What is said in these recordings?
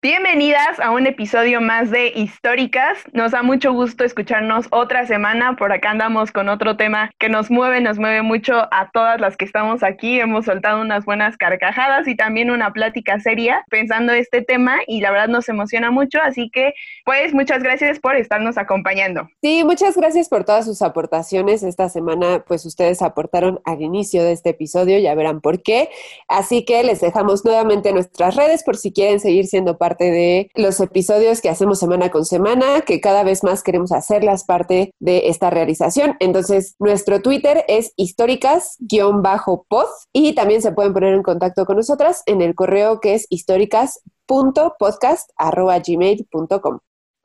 Bienvenidas a un episodio más de Históricas. Nos da mucho gusto escucharnos otra semana. Por acá andamos con otro tema que nos mueve, nos mueve mucho a todas las que estamos aquí. Hemos soltado unas buenas carcajadas y también una plática seria pensando este tema y la verdad nos emociona mucho. Así que, pues, muchas gracias por estarnos acompañando. Sí, muchas gracias por todas sus aportaciones. Esta semana, pues ustedes aportaron al inicio de este episodio, ya verán por qué. Así que les dejamos nuevamente nuestras redes por si quieren seguir siendo parte de los episodios que hacemos semana con semana, que cada vez más queremos hacerlas parte de esta realización. Entonces, nuestro Twitter es históricas-pod y también se pueden poner en contacto con nosotras en el correo que es históricas.podcast.gmail.com.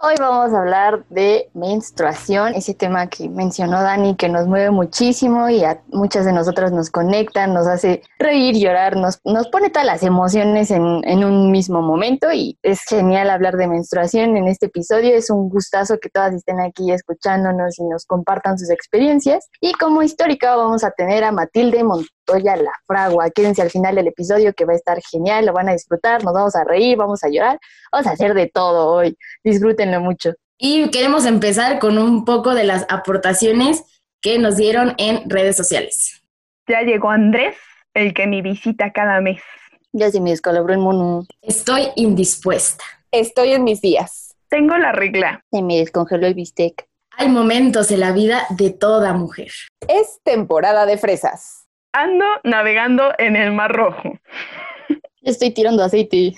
Hoy vamos a hablar de menstruación, ese tema que mencionó Dani, que nos mueve muchísimo y a muchas de nosotras nos conecta, nos hace reír, llorar, nos, nos pone todas las emociones en, en un mismo momento y es genial hablar de menstruación en este episodio. Es un gustazo que todas estén aquí escuchándonos y nos compartan sus experiencias. Y como histórica vamos a tener a Matilde Montoya La Fragua. Quédense al final del episodio que va a estar genial, lo van a disfrutar, nos vamos a reír, vamos a llorar, vamos a hacer de todo hoy. Disfrútenlo mucho. Y queremos empezar con un poco de las aportaciones que nos dieron en redes sociales. Ya llegó Andrés, el que me visita cada mes. Ya se me descalabró el mono, Estoy indispuesta. Estoy en mis días. Tengo la regla. se me descongeló el bistec. Hay momentos en la vida de toda mujer. Es temporada de fresas. Ando navegando en el Mar Rojo. Estoy tirando aceite.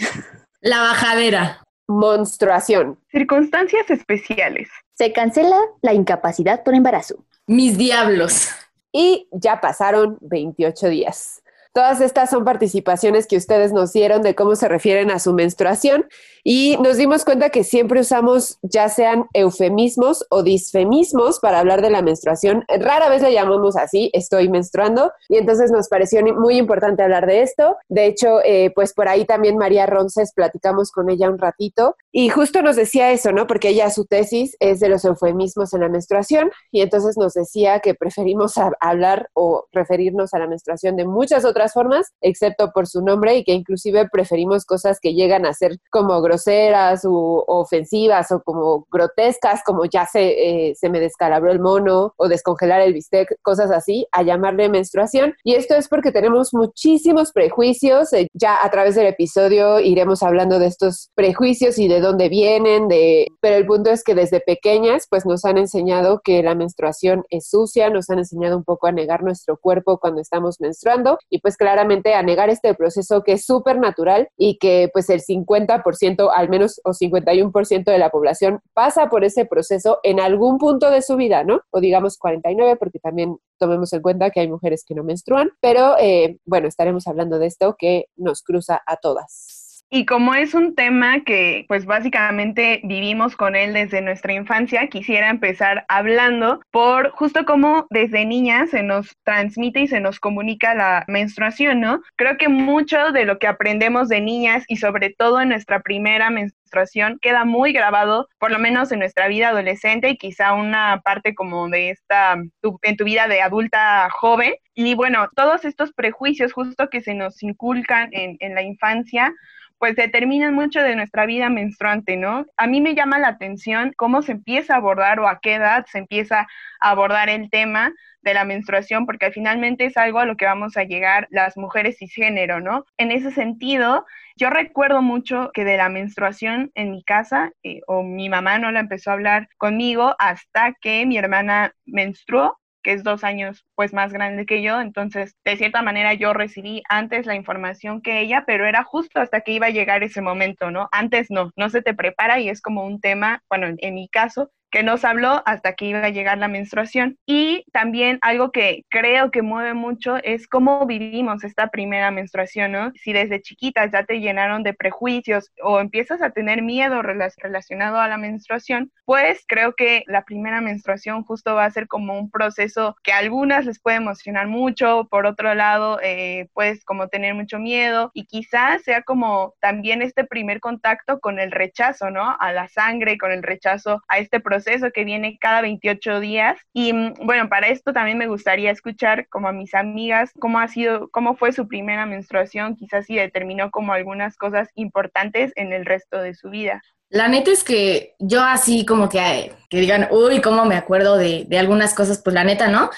La bajadera. Monstruación. Circunstancias especiales. Se cancela la incapacidad por embarazo. Mis diablos. Y ya pasaron 28 días. Todas estas son participaciones que ustedes nos dieron de cómo se refieren a su menstruación y nos dimos cuenta que siempre usamos ya sean eufemismos o disfemismos para hablar de la menstruación. Rara vez le llamamos así, estoy menstruando, y entonces nos pareció muy importante hablar de esto. De hecho, eh, pues por ahí también María Ronces platicamos con ella un ratito y justo nos decía eso, ¿no? Porque ella su tesis es de los eufemismos en la menstruación y entonces nos decía que preferimos hablar o referirnos a la menstruación de muchas otras formas, excepto por su nombre y que inclusive preferimos cosas que llegan a ser como groseras u ofensivas o como grotescas, como ya se, eh, se me descalabró el mono o descongelar el bistec, cosas así, a llamarle menstruación. Y esto es porque tenemos muchísimos prejuicios. eh, ya a través del episodio iremos hablando de estos prejuicios y de dónde vienen, de... pero el punto es que desde pequeñas pues nos han enseñado que la menstruación es sucia, nos han enseñado un poco a negar nuestro cuerpo cuando estamos menstruando y pues claramente a negar este proceso que es súper natural y que pues el 50% al menos o 51% de la población pasa por ese proceso en algún punto de su vida, ¿no? O digamos 49 porque también tomemos en cuenta que hay mujeres que no menstruan, pero eh, bueno, estaremos hablando de esto que nos cruza a todas. Y como es un tema que pues básicamente vivimos con él desde nuestra infancia, quisiera empezar hablando por justo cómo desde niñas se nos transmite y se nos comunica la menstruación, ¿no? Creo que mucho de lo que aprendemos de niñas y sobre todo en nuestra primera menstruación queda muy grabado, por lo menos en nuestra vida adolescente y quizá una parte como de esta, tu- en tu vida de adulta joven. Y bueno, todos estos prejuicios justo que se nos inculcan en, en la infancia, pues determinan mucho de nuestra vida menstruante, ¿no? A mí me llama la atención cómo se empieza a abordar o a qué edad se empieza a abordar el tema de la menstruación, porque finalmente es algo a lo que vamos a llegar las mujeres cisgénero, ¿no? En ese sentido, yo recuerdo mucho que de la menstruación en mi casa, eh, o mi mamá no la empezó a hablar conmigo hasta que mi hermana menstruó que es dos años pues más grande que yo, entonces de cierta manera yo recibí antes la información que ella, pero era justo hasta que iba a llegar ese momento, ¿no? Antes no, no se te prepara y es como un tema, bueno, en, mi caso, que nos habló hasta que iba a llegar la menstruación. Y también algo que creo que mueve mucho es cómo vivimos esta primera menstruación, ¿no? Si desde chiquitas ya te llenaron de prejuicios o empiezas a tener miedo relacionado a la menstruación, pues creo que la primera menstruación justo va a ser como un proceso que a algunas les puede emocionar mucho, por otro lado, eh, pues como tener mucho miedo y quizás sea como también este primer contacto con el rechazo, ¿no? A la sangre, con el rechazo a este proceso que viene cada 28 días. Y mm, bueno, para esto también me gustaría escuchar como a mis amigas cómo ha sido, cómo fue su primera menstruación, quizás si determinó como algunas cosas importantes en el resto de su vida. La neta es que yo así como que, que digan, uy, cómo me acuerdo de, de algunas cosas, pues la neta, ¿no?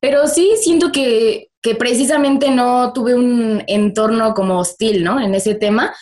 Pero sí siento que, que precisamente no tuve un entorno como hostil, ¿no? En ese tema,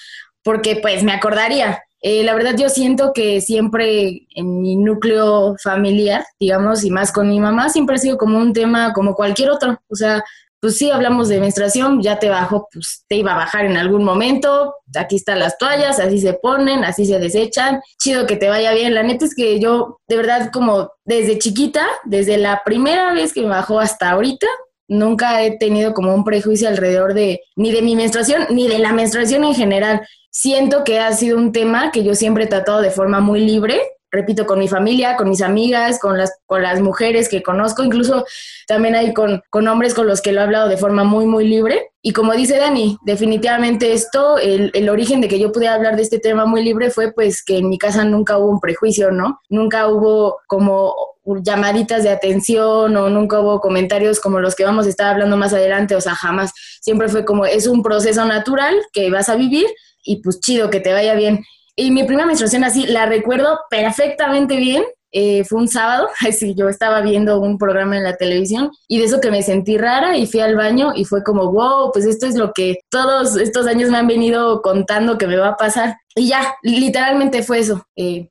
porque pues me acordaría. Eh, la verdad yo siento que siempre en mi núcleo familiar, digamos, y más con mi mamá, siempre ha sido como un tema como cualquier otro. O sea, pues sí, hablamos de menstruación, ya te bajó, pues te iba a bajar en algún momento, aquí están las toallas, así se ponen, así se desechan, chido que te vaya bien. La neta es que yo, de verdad, como desde chiquita, desde la primera vez que me bajó hasta ahorita, nunca he tenido como un prejuicio alrededor de ni de mi menstruación, ni de la menstruación en general. Siento que ha sido un tema que yo siempre he tratado de forma muy libre, repito, con mi familia, con mis amigas, con las, con las mujeres que conozco, incluso también hay con, con hombres con los que lo he hablado de forma muy, muy libre. Y como dice Dani, definitivamente esto, el, el, origen de que yo pudiera hablar de este tema muy libre fue pues que en mi casa nunca hubo un prejuicio, ¿no? Nunca hubo como llamaditas de atención o nunca hubo comentarios como los que vamos a estar hablando más adelante, o sea, jamás. Siempre fue como, es un proceso natural que vas a vivir y pues chido, que te vaya bien. Y mi primera menstruación así, la recuerdo perfectamente bien. Eh, fue un sábado, así yo estaba viendo un programa en la televisión y de eso que me sentí rara y fui al baño y fue como, wow, pues esto es lo que todos estos años me han venido contando que me va a pasar. Y ya, literalmente fue eso. Eh,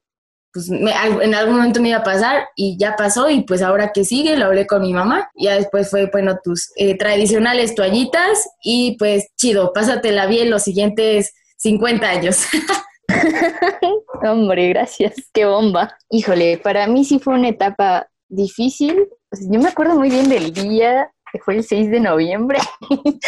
pues me, en algún momento me iba a pasar y ya pasó y pues ahora que sigue lo hablé con mi mamá. Ya después fue, bueno, tus eh, tradicionales toallitas y pues chido, pásatela bien los siguientes 50 años. Hombre, gracias. Qué bomba. Híjole, para mí sí fue una etapa difícil. yo me acuerdo muy bien del día, que fue el 6 de noviembre.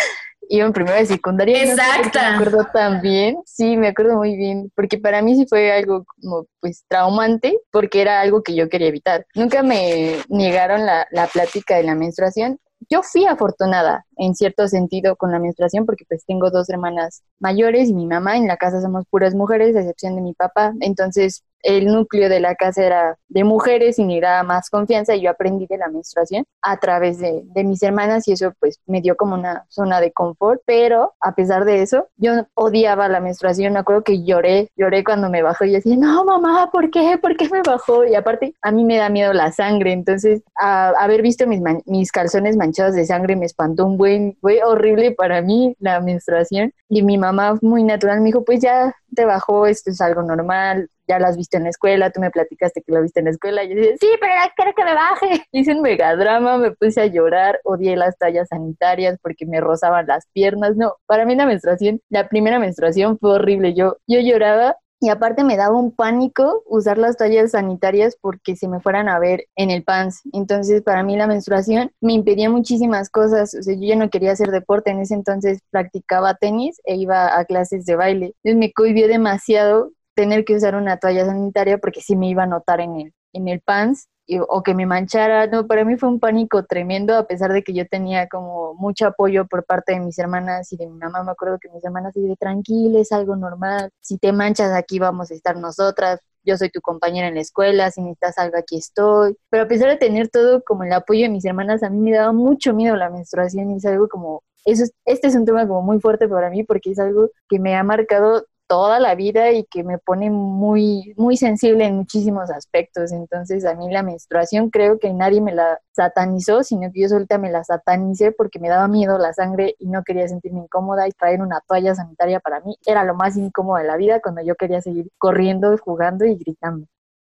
Iba en primera de secundaria. Exacto. me acuerdo también. Sí, me acuerdo muy bien. Porque para mí sí fue algo como, pues, traumante, porque era algo que yo quería evitar. Nunca me negaron la, la plática de la menstruación yo fui afortunada en cierto sentido con la menstruación porque pues tengo dos hermanas mayores y mi mamá, en la casa somos puras mujeres, a excepción de mi papá, entonces el núcleo de la casa era de mujeres y me daba más confianza y yo aprendí de la menstruación a través de, de, mis hermanas y eso pues me dio como una zona de confort, pero a pesar de eso yo odiaba la menstruación, me acuerdo que lloré, lloré cuando me bajó y decía, no mamá, ¿por qué? ¿Por qué me bajó? Y aparte a mí me da miedo la sangre, entonces a, haber visto mis, mis calzones manchados de sangre me espantó un buen, fue horrible para mí la menstruación y mi mamá muy natural me dijo, pues ya te bajó, esto es algo normal, ya lo has visto en la escuela, tú me platicaste que lo viste en la escuela, y yo dije, sí, pero quiero que me baje. Hice un megadrama, me puse a llorar, odié las tallas sanitarias porque me rozaban las piernas, no, para mí la menstruación, la primera menstruación fue horrible, yo, yo lloraba y aparte me daba un pánico usar las tallas sanitarias porque se me fueran a ver en el pants. Entonces, para mí la menstruación me impedía muchísimas cosas. O sea, yo ya no quería hacer deporte. En ese entonces practicaba tenis e iba a clases de baile. Entonces me cohibió demasiado tener que usar una toalla sanitaria porque sí me iba a notar en el, en el pants o que me manchara. No, para mí fue un pánico tremendo, a pesar de que yo tenía como mucho apoyo por parte de mis hermanas y de mi mamá. Me acuerdo que mis hermanas dijeron, tranquila, es algo normal. Si te manchas aquí vamos a estar nosotras. Yo soy tu compañera en la escuela, si necesitas algo aquí estoy. Pero a pesar de tener todo como el apoyo de mis hermanas, a mí me daba mucho miedo la menstruación y es algo como eso este es un tema como muy fuerte para mí porque es algo que me ha marcado toda la vida y que me pone muy, muy sensible en muchísimos aspectos. Entonces, a mí la menstruación creo que nadie me la satanizó, sino que yo solita me la satanicé porque me daba miedo la sangre y no quería sentirme incómoda y traer una toalla sanitaria para mí era lo más incómodo de la vida cuando yo quería seguir corriendo, jugando y gritando.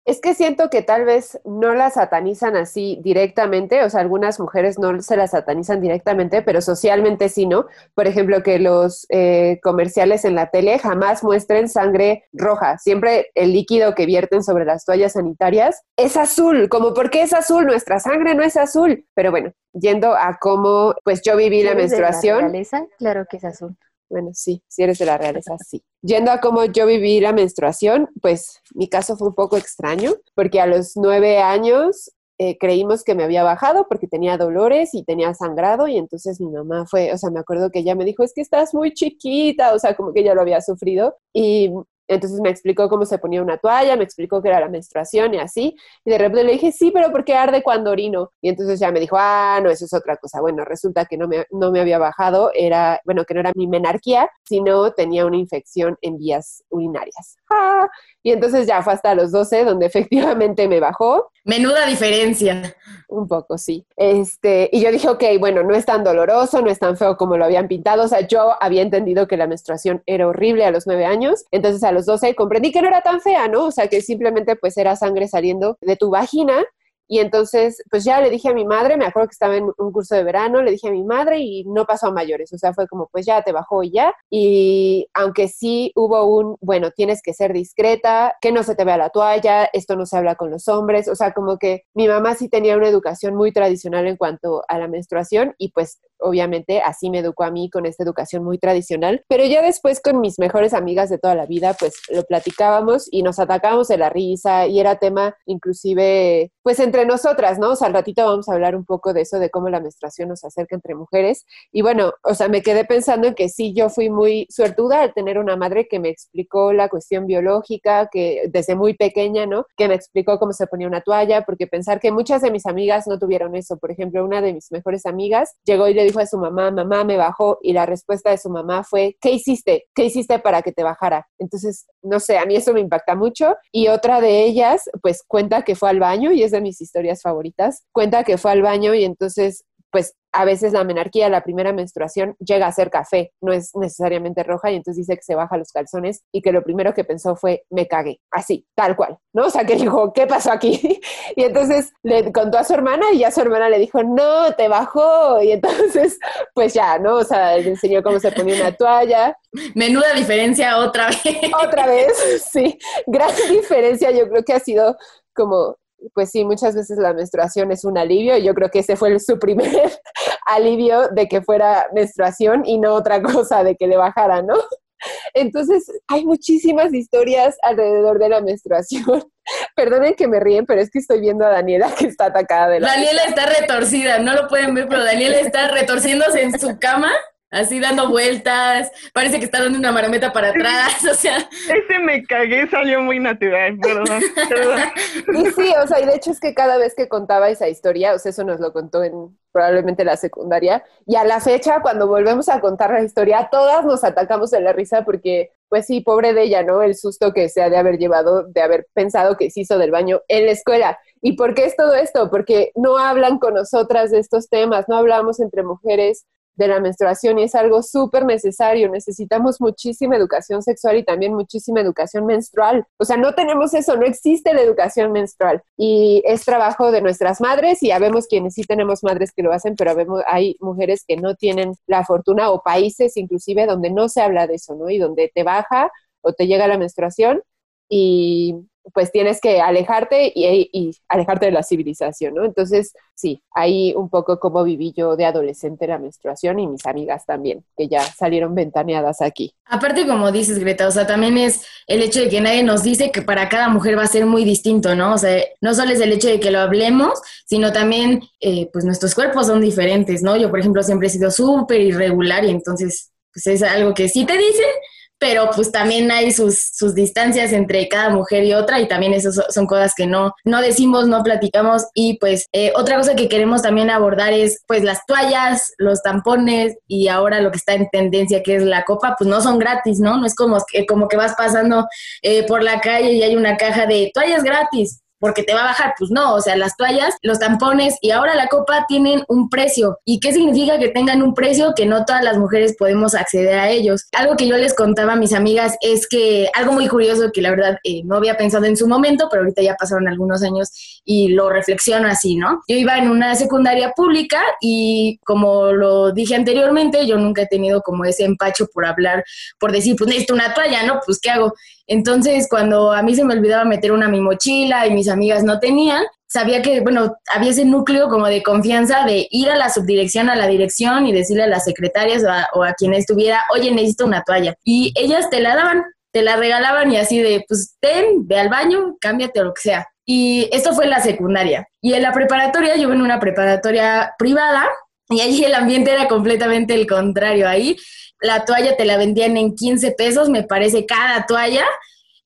Es que siento que tal vez no la satanizan así directamente, o sea, algunas mujeres no se la satanizan directamente, pero socialmente sí, ¿no? Por ejemplo, que los eh, comerciales en la tele jamás muestren sangre roja, siempre el líquido que vierten sobre las toallas sanitarias es azul, como ¿por qué es azul? Nuestra sangre no es azul, pero bueno, yendo a cómo, pues yo viví la menstruación. claro que es azul. Bueno, sí, si eres de la realeza, sí. Yendo a cómo yo viví la menstruación, pues mi caso fue un poco extraño, porque a los nueve años eh, creímos que me había bajado porque tenía dolores y tenía sangrado y entonces mi mamá fue, o sea, me acuerdo que ella me dijo, es que estás muy chiquita, o sea, como que ella lo había sufrido y entonces me explicó cómo se ponía una toalla, me explicó que era la menstruación y así. Y de repente le dije, sí, pero ¿por qué arde cuando orino? Y entonces ya me dijo, ah, no, eso es otra cosa. Bueno, resulta que no me, no me había bajado, era, bueno, que no era mi menarquía, sino tenía una infección en vías urinarias. Ah, y entonces ya fue hasta los 12 donde efectivamente me bajó. Menuda diferencia. Un poco, sí. Este, y yo dije, ok, bueno, no es tan doloroso, no es tan feo como lo habían pintado. O sea, yo había entendido que la menstruación era horrible a los 9 años. Entonces a los 12 comprendí que no era tan fea, ¿no? O sea, que simplemente pues era sangre saliendo de tu vagina y entonces, pues ya le dije a mi madre, me acuerdo que estaba en un curso de verano, le dije a mi madre y no pasó a mayores, o sea, fue como, pues ya te bajó y ya. Y aunque sí hubo un, bueno, tienes que ser discreta, que no se te vea la toalla, esto no se habla con los hombres, o sea, como que mi mamá sí tenía una educación muy tradicional en cuanto a la menstruación y pues obviamente así me educó a mí con esta educación muy tradicional, pero ya después con mis mejores amigas de toda la vida, pues lo platicábamos y nos atacábamos de la risa y era tema inclusive, pues entre nosotras, ¿no? O sea, al ratito vamos a hablar un poco de eso, de cómo la menstruación nos acerca entre mujeres. Y bueno, o sea, me quedé pensando en que sí, yo fui muy suertuda al tener una madre que me explicó la cuestión biológica, que desde muy pequeña, ¿no? Que me explicó cómo se ponía una toalla, porque pensar que muchas de mis amigas no tuvieron eso. Por ejemplo, una de mis mejores amigas llegó y le dijo a su mamá, mamá me bajó, y la respuesta de su mamá fue, ¿qué hiciste? ¿Qué hiciste para que te bajara? Entonces, no sé, a mí eso me impacta mucho. Y otra de ellas, pues cuenta que fue al baño y es de mis historias favoritas. Cuenta que fue al baño y entonces pues a veces la menarquía, la primera menstruación, llega a ser café, no es necesariamente roja, y entonces dice que se baja los calzones y que lo primero que pensó fue, me cagué, así, tal cual, ¿no? O sea, que dijo, ¿qué pasó aquí? y entonces le contó a su hermana y ya su hermana le dijo, no, te bajó, y entonces, pues ya, ¿no? O sea, le enseñó cómo se ponía una toalla. Menuda diferencia otra vez. otra vez, sí, gran diferencia, yo creo que ha sido como pues sí, muchas veces la menstruación es un alivio y yo creo que ese fue su primer alivio de que fuera menstruación y no otra cosa de que le bajara, ¿no? Entonces, hay muchísimas historias alrededor de la menstruación. Perdonen que me ríen, pero es que estoy viendo a Daniela que está atacada de la Daniela está retorcida, no lo pueden ver, pero Daniela está retorciéndose en su cama así dando vueltas, parece que está dando una marometa para atrás, o sea. Ese me cagué, salió muy natural, perdón, Y sí, o sea, y de hecho es que cada vez que contaba esa historia, o sea, eso nos lo contó en probablemente la secundaria, y a la fecha, cuando volvemos a contar la historia, todas nos atacamos de la risa porque, pues sí, pobre de ella, ¿no? El susto que se ha de haber llevado, de haber pensado que se hizo del baño en la escuela. ¿Y por qué es todo esto? Porque no hablan con nosotras de estos temas, no hablamos entre mujeres de la menstruación y es algo súper necesario. Necesitamos muchísima educación sexual y también muchísima educación menstrual. O sea, no tenemos eso, no existe la educación menstrual y es trabajo de nuestras madres y ya vemos quienes sí tenemos madres que lo hacen, pero hay mujeres que no tienen la fortuna o países inclusive donde no se habla de eso, ¿no? Y donde te baja o te llega la menstruación y pues tienes que alejarte y, alejarte de la civilización, ¿no? Entonces, sí, ahí un poco como viví yo de adolescente la menstruación y mis amigas también, que ya salieron ventaneadas aquí. Aparte, como dices, Greta, o sea, también es el hecho de que nadie nos dice que para cada mujer va a ser muy distinto, ¿no? O sea, no solo es el hecho de que lo hablemos, sino también, eh, pues nuestros cuerpos son diferentes, ¿no? Yo, por ejemplo, siempre he sido súper irregular y entonces, pues es algo que sí te dicen, pero pues también hay sus, sus distancias entre cada mujer y otra y también esas son cosas que no, no decimos, no platicamos y pues eh, otra cosa que queremos también abordar es pues las toallas, los tampones y ahora lo que está en tendencia que es la copa, pues no son gratis, ¿no? No es como, como que vas pasando eh, por la calle y hay una caja de toallas gratis porque te va a bajar. Pues no, o sea, las toallas, los tampones y ahora la copa tienen un precio. ¿Y qué significa que tengan un precio? Que no todas las mujeres podemos acceder a ellos. Algo que yo les contaba a mis amigas es que algo muy curioso que la verdad eh, no había pensado en su momento, pero ahorita ya pasaron algunos años y lo reflexiono así, ¿no? Yo iba en una secundaria pública y como lo dije anteriormente, yo nunca he tenido como ese empacho por hablar, por decir, pues necesito una toalla, ¿no? Pues ¿qué hago? Entonces, cuando a mí se me olvidaba meter una a mi mochila y mis amigas no tenían, sabía que, bueno, había ese núcleo como de confianza de ir a la subdirección, a la dirección y decirle a las secretarias o a, quien estuviera, oye, necesito una toalla. Y ellas te la daban, te la regalaban y así de, pues ten, ve al baño, cámbiate o lo que sea. Y esto fue la secundaria. Y en la preparatoria, yo en una preparatoria privada y allí el ambiente era completamente el contrario. Ahí la toalla te la vendían en 15 pesos, me parece, cada toalla.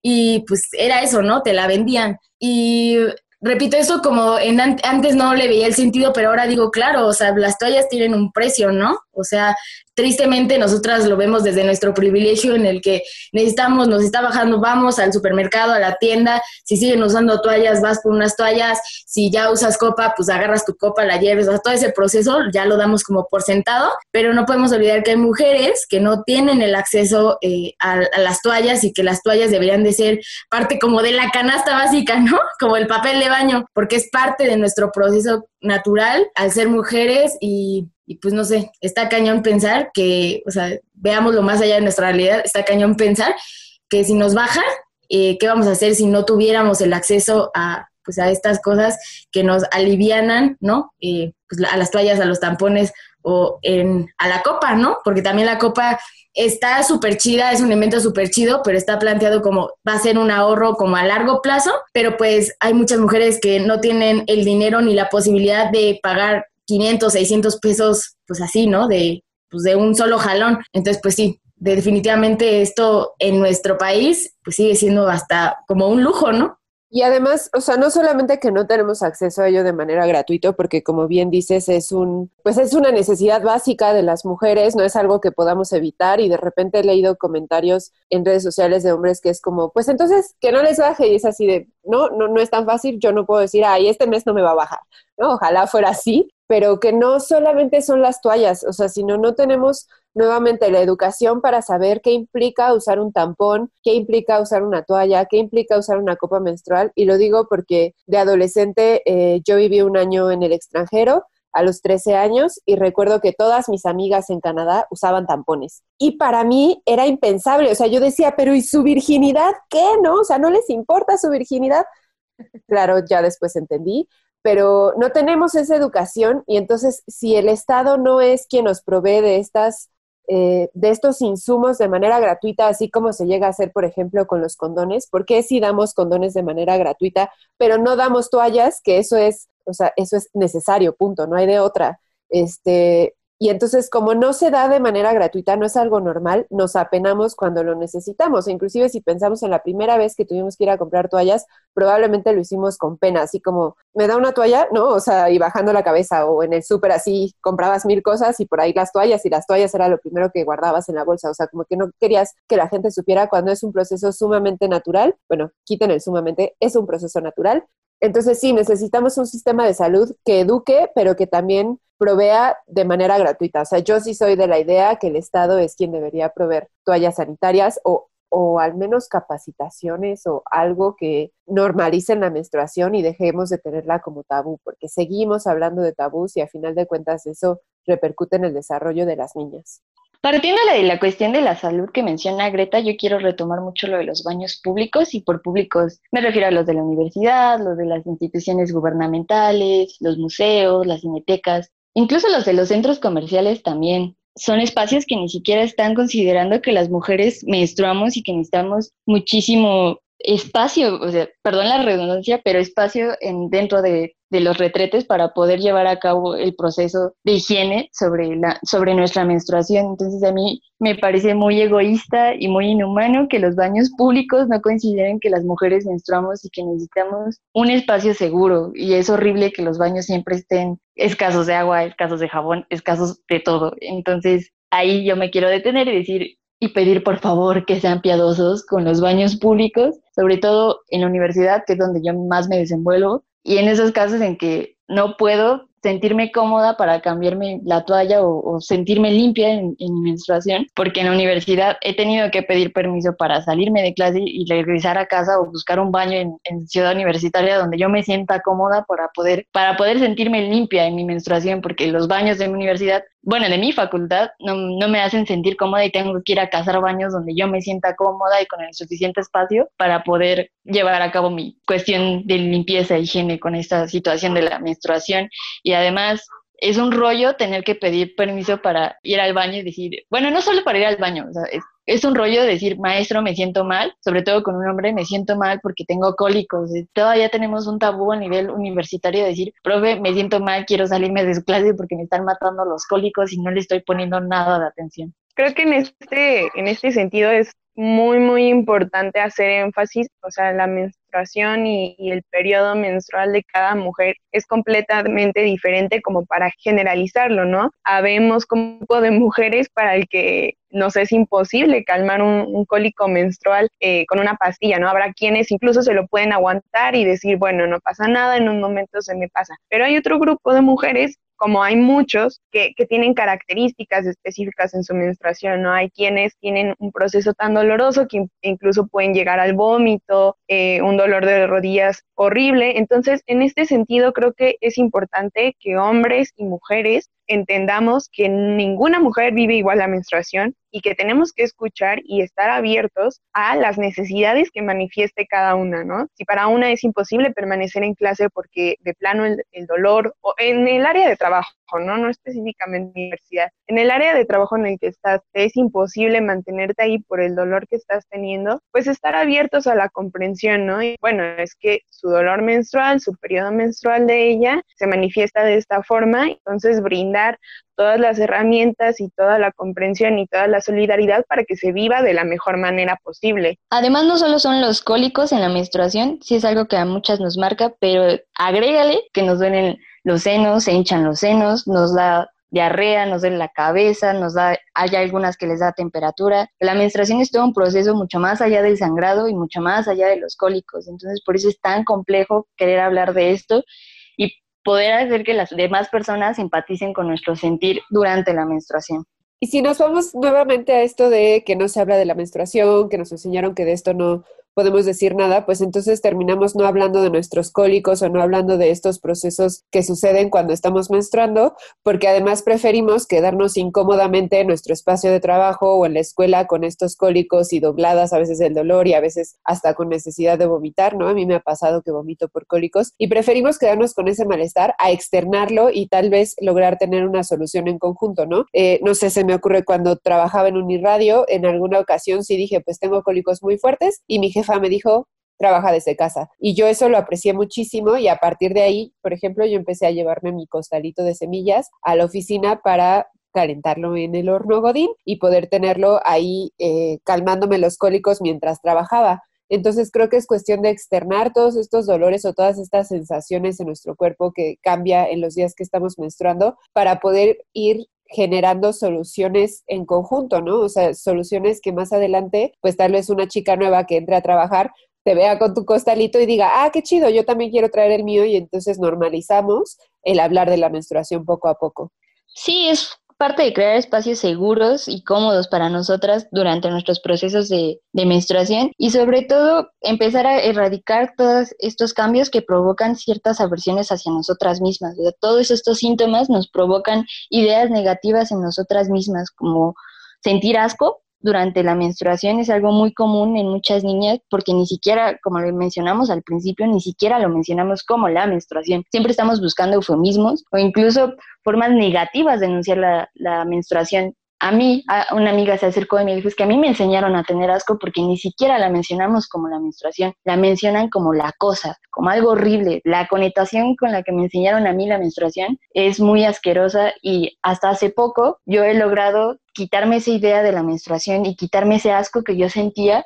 Y pues era eso, ¿no? Te la vendían. Y repito eso como en antes no le veía el sentido, pero ahora digo, claro, o sea, las toallas tienen un precio, ¿no? O sea, tristemente nosotras lo vemos desde nuestro privilegio en el que necesitamos, nos está bajando, vamos al supermercado, a la tienda, si siguen usando toallas, vas por unas toallas, si ya usas copa, pues agarras tu copa, la lleves, o sea, todo ese proceso ya lo damos como por sentado, pero no podemos olvidar que hay mujeres que no tienen el acceso eh, a, a, las toallas y que las toallas deberían de ser parte como de la canasta básica, ¿no? Como el papel de baño, porque es parte de nuestro proceso natural al ser mujeres y y pues no sé, está cañón pensar que, o sea, veamos lo más allá de nuestra realidad, está cañón pensar que si nos baja, eh, ¿qué vamos a hacer si no tuviéramos el acceso a, pues a estas cosas que nos alivianan, ¿no? Eh, pues a las toallas, a los tampones o en, a la copa, ¿no? Porque también la copa está súper chida, es un invento súper chido, pero está planteado como va a ser un ahorro como a largo plazo, pero pues hay muchas mujeres que no tienen el dinero ni la posibilidad de pagar 500, 600 pesos, pues así, ¿no? De, pues de un solo jalón. Entonces, pues sí, definitivamente esto en nuestro país, pues sigue siendo hasta como un lujo, ¿no? Y además, o sea, no solamente que no tenemos acceso a ello de manera gratuita, porque como bien dices, es un, pues es una necesidad básica de las mujeres, no es algo que podamos evitar. Y de repente he leído comentarios en redes sociales de hombres que es como, pues entonces que no les baje. Y es así de, no, no, no es tan fácil. Yo no puedo decir, ay, este mes no me va a bajar. No, ojalá fuera así, pero que no solamente son las toallas, o sea, sino no tenemos nuevamente la educación para saber qué implica usar un tampón, qué implica usar una toalla, qué implica usar una copa menstrual. Y lo digo porque de adolescente eh, yo viví un año en el extranjero a los 13 años y recuerdo que todas mis amigas en Canadá usaban tampones. Y para mí era impensable, o sea, yo decía, pero ¿y su virginidad qué? ¿No? O sea, ¿no les importa su virginidad? Claro, ya después entendí, pero no tenemos esa educación y entonces si el Estado no es quien nos provee de estas eh, de estos insumos de manera gratuita, así como se llega a hacer, por ejemplo, con los condones, ¿por qué si damos condones de manera gratuita, pero no damos toallas? Que eso es, o sea, eso es necesario, punto, no hay de otra. Este, y entonces, como no se da de manera gratuita, no es algo normal, nos apenamos cuando lo necesitamos. Inclusive si pensamos en la primera vez que tuvimos que ir a comprar toallas, probablemente lo hicimos con pena, así como, ¿me da una toalla? No, o sea, y bajando la cabeza, o en el súper así, comprabas mil cosas y por ahí las toallas, y las toallas era lo primero que guardabas en la bolsa. O sea, como que no querías que la gente supiera cuando es un proceso sumamente natural. Bueno, quiten el sumamente, es un proceso natural, entonces sí, necesitamos un sistema de salud que eduque, pero que también provea de manera gratuita. O sea, yo sí soy de la idea que el Estado es quien debería proveer toallas sanitarias o, o al menos capacitaciones o algo que normalicen la menstruación y dejemos de tenerla como tabú, porque seguimos hablando de tabús y a final de cuentas eso repercute en el desarrollo de las niñas. Partiendo de la cuestión de la salud que menciona Greta, yo quiero retomar mucho lo de los baños públicos y por públicos me refiero a los de la universidad, los de las instituciones gubernamentales, los museos, las cinetecas, incluso los de los centros comerciales también. Son espacios que ni siquiera están considerando que las mujeres menstruamos y que necesitamos muchísimo espacio, o sea, perdón la redundancia, pero espacio en, dentro de, de, los retretes para poder llevar a cabo el proceso de higiene sobre, la, sobre nuestra menstruación. Entonces a mí me parece muy egoísta y muy inhumano que los baños públicos no consideren que las mujeres menstruamos y que necesitamos un espacio seguro. Y es horrible que los baños siempre estén escasos de agua, escasos de jabón, escasos de todo. Entonces ahí yo me quiero detener y decir, y pedir por favor que sean piadosos con los baños públicos, sobre todo en la universidad, que es donde yo más me desenvuelvo, y en esos casos en que no puedo sentirme cómoda para cambiarme la toalla o, sentirme limpia en, mi menstruación, porque en la universidad he tenido que pedir permiso para salirme de clase y regresar a casa o buscar un baño en, ciudad universitaria donde yo me sienta cómoda para poder, para poder sentirme limpia en mi menstruación, porque los baños de mi universidad bueno, de mi facultad, no, no, me hacen sentir cómoda y tengo que ir a cazar baños donde yo me sienta cómoda y con el suficiente espacio para poder llevar a cabo mi cuestión de limpieza e higiene con esta situación de la menstruación. Y además, es un rollo tener que pedir permiso para ir al baño y decir, bueno, no solo para ir al baño, o sea, es, es un rollo decir, maestro, me siento mal, sobre todo con un hombre, me siento mal porque tengo cólicos. Todavía tenemos un tabú a nivel universitario de decir, profe, me siento mal, quiero salirme de su clase porque me están matando los cólicos y no le estoy poniendo nada de atención. Creo que en este, en este sentido es muy, muy importante hacer énfasis, o sea, la menstruación y, el periodo menstrual de cada mujer es completamente diferente como para generalizarlo, ¿no? Habemos como tipo de mujeres para el que nos es imposible calmar un, cólico menstrual eh, con una pastilla, ¿no? Habrá quienes incluso se lo pueden aguantar y decir, bueno, no pasa nada, en un momento se me pasa. Pero hay otro grupo de mujeres como hay muchos que, tienen características específicas en su menstruación, ¿no? Hay quienes tienen un proceso tan doloroso que incluso pueden llegar al vómito, eh, un dolor de rodillas horrible. Entonces, en este sentido, creo que es importante que hombres y mujeres entendamos que ninguna mujer vive igual la menstruación y que tenemos que escuchar y estar abiertos a las necesidades que manifieste cada una, ¿no? Si para una es imposible permanecer en clase porque de plano el, dolor, o en el área de trabajo, ¿no? No específicamente en universidad, en el área de trabajo en el que estás, es imposible mantenerte ahí por el dolor que estás teniendo, pues estar abiertos a la comprensión, ¿no? Y bueno, es que su dolor menstrual, su periodo menstrual de ella se manifiesta de esta forma, entonces brindar todas las herramientas y toda la comprensión y toda la solidaridad para que se viva de la mejor manera posible. Además, no solo son los cólicos en la menstruación, sí es algo que a muchas nos marca, pero agrégale que nos duelen los senos, se hinchan los senos, nos da diarrea, nos duele la cabeza, nos da, hay algunas que les da temperatura. La menstruación es todo un proceso mucho más allá del sangrado y mucho más allá de los cólicos. Entonces, por eso es tan complejo querer hablar de esto y poder hacer que las demás personas empaticen con nuestro sentir durante la menstruación. Y si nos vamos nuevamente a esto de que no se habla de la menstruación, que nos enseñaron que de esto no, podemos decir nada, pues entonces terminamos no hablando de nuestros cólicos o no hablando de estos procesos que suceden cuando estamos menstruando, porque además preferimos quedarnos incómodamente en nuestro espacio de trabajo o en la escuela con estos cólicos y dobladas a veces el dolor y a veces hasta con necesidad de vomitar, ¿no? A mí me ha pasado que vomito por cólicos y preferimos quedarnos con ese malestar a externarlo y tal vez lograr tener una solución en conjunto, ¿no? Eh, no sé, se me ocurre cuando trabajaba en un irradio, en alguna ocasión sí dije, pues tengo cólicos muy fuertes y mi jefe me dijo, trabaja desde casa. Y yo eso lo aprecié muchísimo y a partir de ahí, por ejemplo, yo empecé a llevarme mi costalito de semillas a la oficina para calentarlo en el horno godín y poder tenerlo ahí eh, calmándome los cólicos mientras trabajaba. Entonces creo que es cuestión de externar todos estos dolores o todas estas sensaciones en nuestro cuerpo que cambia en los días que estamos menstruando para poder ir generando soluciones en conjunto, ¿no? O sea, soluciones que más adelante, pues tal vez una chica nueva que entre a trabajar te vea con tu costalito y diga, ah, qué chido, yo también quiero traer el mío y entonces normalizamos el hablar de la menstruación poco a poco. Sí, es parte de crear espacios seguros y cómodos para nosotras durante nuestros procesos de, menstruación y sobre todo empezar a erradicar todos estos cambios que provocan ciertas aversiones hacia nosotras mismas. todos estos síntomas nos provocan ideas negativas en nosotras mismas, como sentir asco durante la menstruación es algo muy común en muchas niñas porque ni siquiera, como lo mencionamos al principio, ni siquiera lo mencionamos como la menstruación. Siempre estamos buscando eufemismos o incluso formas negativas de denunciar la, la menstruación a mí, una amiga se acercó y me dijo, es que a mí me enseñaron a tener asco porque ni siquiera la mencionamos como la menstruación, la mencionan como la cosa, como algo horrible. La connotación con la que me enseñaron a mí la menstruación es muy asquerosa y hasta hace poco yo he logrado quitarme esa idea de la menstruación y quitarme ese asco que yo sentía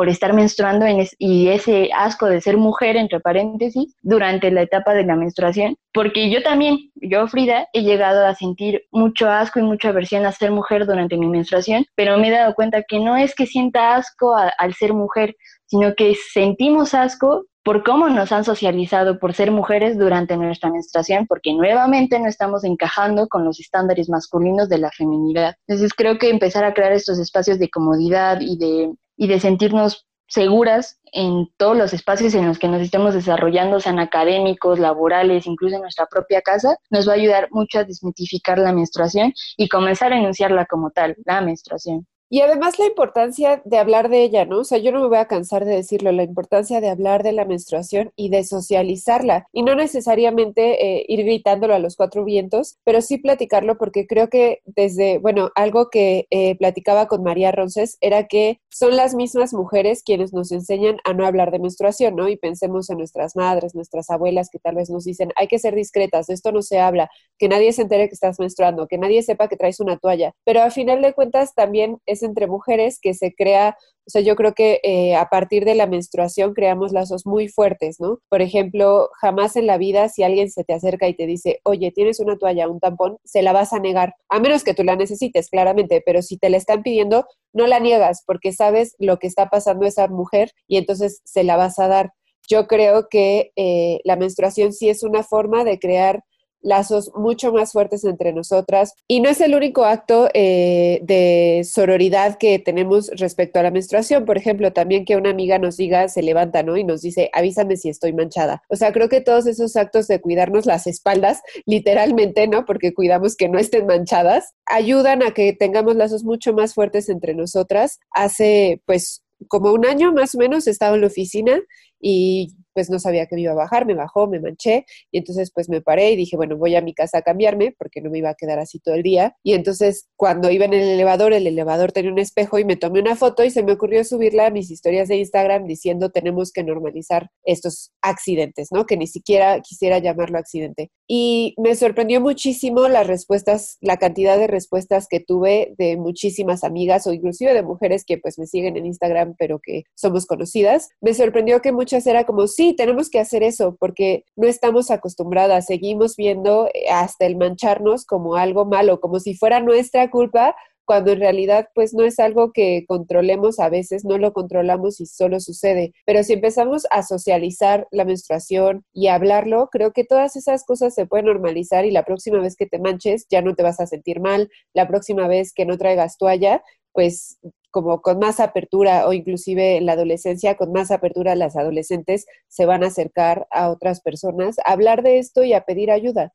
por estar menstruando en y ese asco de ser mujer, entre paréntesis, durante la etapa de la menstruación, porque yo también, yo Frida, he llegado a sentir mucho asco y mucha aversión a ser mujer durante mi menstruación, pero me he dado cuenta que no es que sienta asco al ser mujer, sino que sentimos asco por cómo nos han socializado por ser mujeres durante nuestra menstruación, porque nuevamente no estamos encajando con los estándares masculinos de la feminidad. Entonces creo que empezar a crear estos espacios de comodidad y de, y de sentirnos seguras en todos los espacios en los que nos estemos desarrollando, sean académicos, laborales, incluso en nuestra propia casa, nos va a ayudar mucho a desmitificar la menstruación y comenzar a enunciarla como tal, la menstruación. Y además la importancia de hablar de ella, ¿no? O sea, yo no me voy a cansar de decirlo, la importancia de hablar de la menstruación y de socializarla. Y no necesariamente eh, ir gritándolo a los cuatro vientos, pero sí platicarlo porque creo que desde, bueno, algo que eh, platicaba con María Ronces era que son las mismas mujeres quienes nos enseñan a no hablar de menstruación, ¿no? Y pensemos en nuestras madres, nuestras abuelas que tal vez nos dicen, hay que ser discretas, de esto no se habla, que nadie se entere que estás menstruando, que nadie sepa que traes una toalla. Pero a final de cuentas también es entre mujeres que se crea, o sea, yo creo que eh, a partir de la menstruación creamos lazos muy fuertes, ¿no? Por ejemplo, jamás en la vida si alguien se te acerca y te dice, oye, tienes una toalla, un tampón, se la vas a negar, a menos que tú la necesites, claramente, pero si te la están pidiendo, no la niegas porque sabes lo que está pasando esa mujer y entonces se la vas a dar. Yo creo que eh, la menstruación sí es una forma de crear lazos mucho más fuertes entre nosotras. Y no es el único acto eh, de sororidad que tenemos respecto a la menstruación. Por ejemplo, también que una amiga nos diga, se levanta, ¿no? Y nos dice, avísame si estoy manchada. O sea, creo que todos esos actos de cuidarnos las espaldas, literalmente, ¿no? Porque cuidamos que no estén manchadas, ayudan a que tengamos lazos mucho más fuertes entre nosotras. Hace, pues, como un año más o menos estaba en la oficina y pues no sabía que me iba a bajar, me bajó, me manché y entonces pues me paré y dije, bueno, voy a mi casa a cambiarme porque no me iba a quedar así todo el día. Y entonces cuando iba en el elevador, el elevador tenía un espejo y me tomé una foto y se me ocurrió subirla a mis historias de Instagram diciendo tenemos que normalizar estos accidentes, ¿no? Que ni siquiera quisiera llamarlo accidente. Y me sorprendió muchísimo las respuestas, la cantidad de respuestas que tuve de muchísimas amigas o inclusive de mujeres que pues me siguen en Instagram pero que somos conocidas. Me sorprendió que muchas era como, tenemos que hacer eso porque no estamos acostumbradas, seguimos viendo eh, hasta el mancharnos como algo malo, como si fuera nuestra culpa, cuando en realidad pues no es algo que controlemos a veces, no lo controlamos y solo sucede. Pero si empezamos a socializar la menstruación y a hablarlo, creo que todas esas cosas se pueden normalizar y la próxima vez que te manches ya no te vas a sentir mal, la próxima vez que no traigas toalla, pues como con más apertura o inclusive en la adolescencia con más apertura las adolescentes se van a acercar a otras personas a hablar de esto y a pedir ayuda.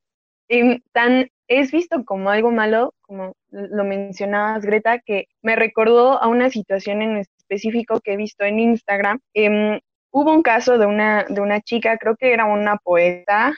Tan es visto como algo malo, como lo mencionabas Greta, que me recordó a una situación en específico que he visto en Instagram. Em, hubo un caso de una, de una chica, creo que era una poeta,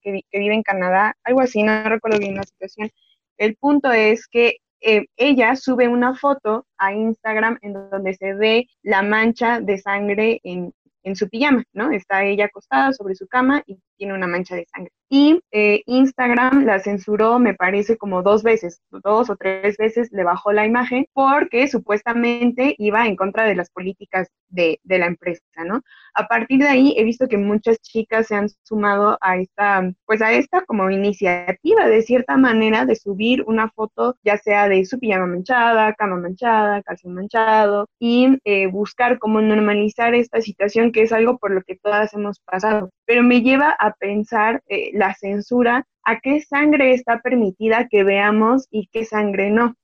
que vive en Canadá, algo así, no recuerdo bien la situación. El punto es que eh, ella sube una foto a Instagram en donde se ve la mancha de sangre en, en su pijama, ¿no? Está ella acostada sobre su cama y tiene una mancha de sangre. Y eh, Instagram la censuró, me parece, como dos veces, dos o tres veces le bajó la imagen porque supuestamente iba en contra de las políticas de, de, la empresa, ¿no? A partir de ahí he visto que muchas chicas se han sumado a esta, pues a esta como iniciativa de cierta manera de subir una foto, ya sea de su pijama manchada, cama manchada, calzón manchado, y eh, buscar cómo normalizar esta situación que es algo por lo que todas hemos pasado. Pero me lleva a pensar eh, la censura, a qué sangre está permitida que veamos y qué sangre no.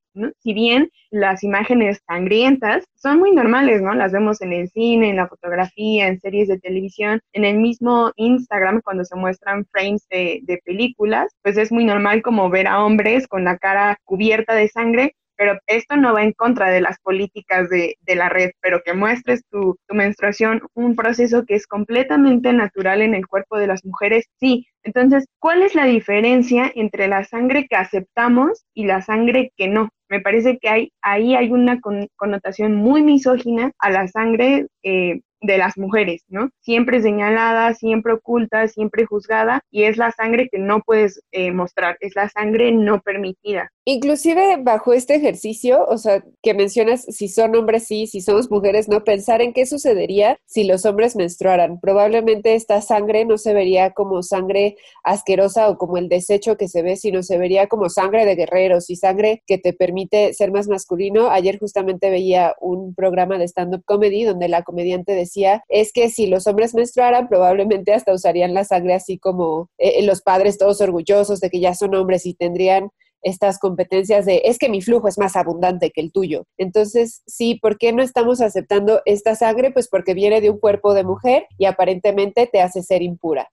Si bien las imágenes sangrientas son muy normales, ¿no? Las vemos en el cine, en la fotografía, en series de televisión, en el mismo Instagram cuando se muestran frames de películas, pues es muy normal como ver a hombres con la cara cubierta de sangre, pero esto no va en contra de las políticas de, de la red, pero que muestres tu, tu, menstruación, un proceso que es completamente natural en el cuerpo de las mujeres, sí, Entonces, ¿cuál es la diferencia entre la sangre que aceptamos y la sangre que no? Me parece que hay, ahí hay una connotación muy misógina a la sangre eh, de las mujeres, ¿no? Siempre señalada, siempre oculta, siempre juzgada y es la sangre que no puedes eh, mostrar, es la sangre no permitida. Inclusive bajo este ejercicio, o sea, que mencionas si son hombres sí, si somos mujeres no, pensar en qué sucedería si los hombres menstruaran. Probablemente esta sangre no se vería como sangre asquerosa o como el desecho que se ve, sino se vería como sangre de guerreros y sangre que te permite ser más masculino. Ayer justamente veía un programa de stand-up comedy donde la comediante decía, es que si los hombres menstruaran, probablemente hasta usarían la sangre así como eh, los padres todos orgullosos de que ya son hombres y tendrían estas competencias de es que mi flujo es más abundante que el tuyo. Entonces, sí, ¿por qué no estamos aceptando esta sangre? Pues porque viene de un cuerpo de mujer y aparentemente te hace ser impura.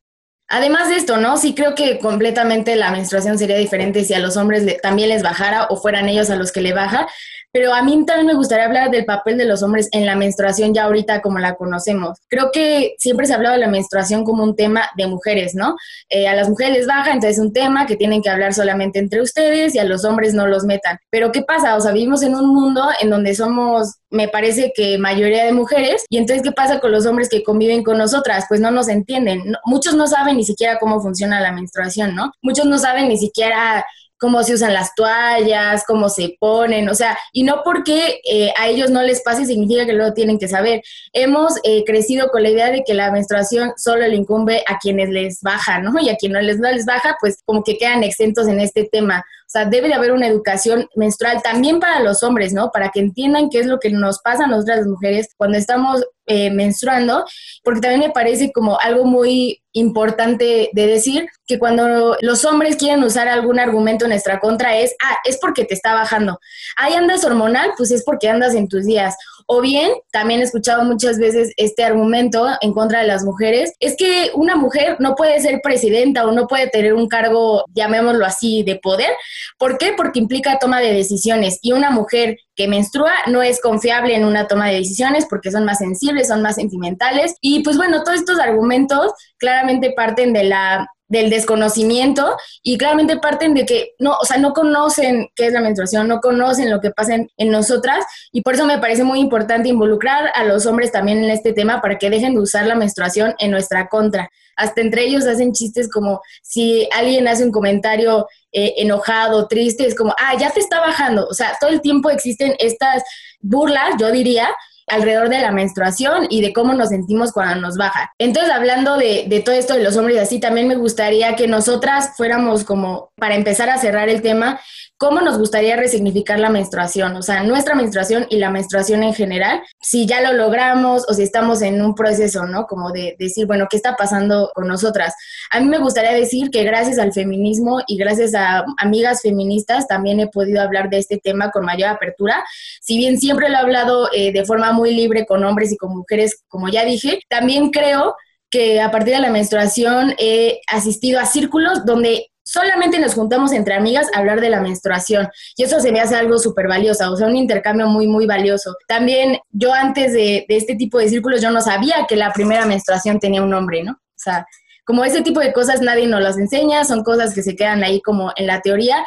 Además de esto, ¿no? Sí creo que completamente la menstruación sería diferente si a los hombres también les bajara o fueran ellos a los que le baja, pero a mí también me gustaría hablar del papel de los hombres en la menstruación ya ahorita como la conocemos. Creo que siempre se ha hablado de la menstruación como un tema de mujeres, ¿no? Eh, a las mujeres les baja, entonces es un tema que tienen que hablar solamente entre ustedes y a los hombres no los metan. Pero ¿qué pasa? O sea, vivimos en un mundo en donde somos me parece que mayoría de mujeres. Y entonces, ¿qué pasa con los hombres que conviven con nosotras? Pues no nos entienden. muchos no saben ni siquiera cómo funciona la menstruación, ¿no? Muchos no saben ni siquiera cómo se usan las toallas, cómo se ponen, o sea, y no porque eh, a ellos no les pase significa que lo tienen que saber. Hemos eh, crecido con la idea de que la menstruación solo le incumbe a quienes les baja, ¿no? Y a quienes no les, no baja, pues como que quedan exentos en este tema. O sea, debe de haber una educación menstrual también para los hombres, ¿no? Para que entiendan qué es lo que nos pasa a nosotras las mujeres cuando estamos eh, menstruando, porque también me parece como algo muy importante de decir que cuando los hombres quieren usar algún argumento en nuestra contra es, ah, es porque te está bajando. Ahí andas hormonal, pues es porque andas en tus días. O bien, también he escuchado muchas veces este argumento en contra de las mujeres, es que una mujer no puede ser presidenta o no puede tener un cargo, llamémoslo así, de poder. ¿Por qué? Porque implica toma de decisiones y una mujer que menstrua no es confiable en una toma de decisiones porque son más sensibles, son más sentimentales. Y pues bueno, todos estos argumentos claramente parten de la del desconocimiento y claramente parten de que no, o sea, no conocen qué es la menstruación, no conocen lo que pasa en, nosotras y por eso me parece muy importante involucrar a los hombres también en este tema para que dejen de usar la menstruación en nuestra contra. Hasta entre ellos hacen chistes como si alguien hace un comentario eh, enojado, triste, es como, ah, ya te está bajando. O sea, todo el tiempo existen estas burlas, yo diría, alrededor de la menstruación y de cómo nos sentimos cuando nos baja. Entonces, hablando de, de, todo esto de los hombres así, también me gustaría que nosotras fuéramos como, para empezar a cerrar el tema, ¿Cómo nos gustaría resignificar la menstruación? O sea, nuestra menstruación y la menstruación en general, si ya lo logramos o si estamos en un proceso, ¿no? Como de, decir, bueno, ¿qué está pasando con nosotras? A mí me gustaría decir que gracias al feminismo y gracias a amigas feministas también he podido hablar de este tema con mayor apertura. Si bien siempre lo he hablado eh, de forma muy libre con hombres y con mujeres, como ya dije, también creo que a partir de la menstruación he asistido a círculos donde solamente nos juntamos entre amigas a hablar de la menstruación y eso se me hace algo súper valioso, o sea, un intercambio muy, muy valioso. También yo antes de, de, este tipo de círculos yo no sabía que la primera menstruación tenía un nombre, ¿no? O sea, como ese tipo de cosas nadie nos las enseña, son cosas que se quedan ahí como en la teoría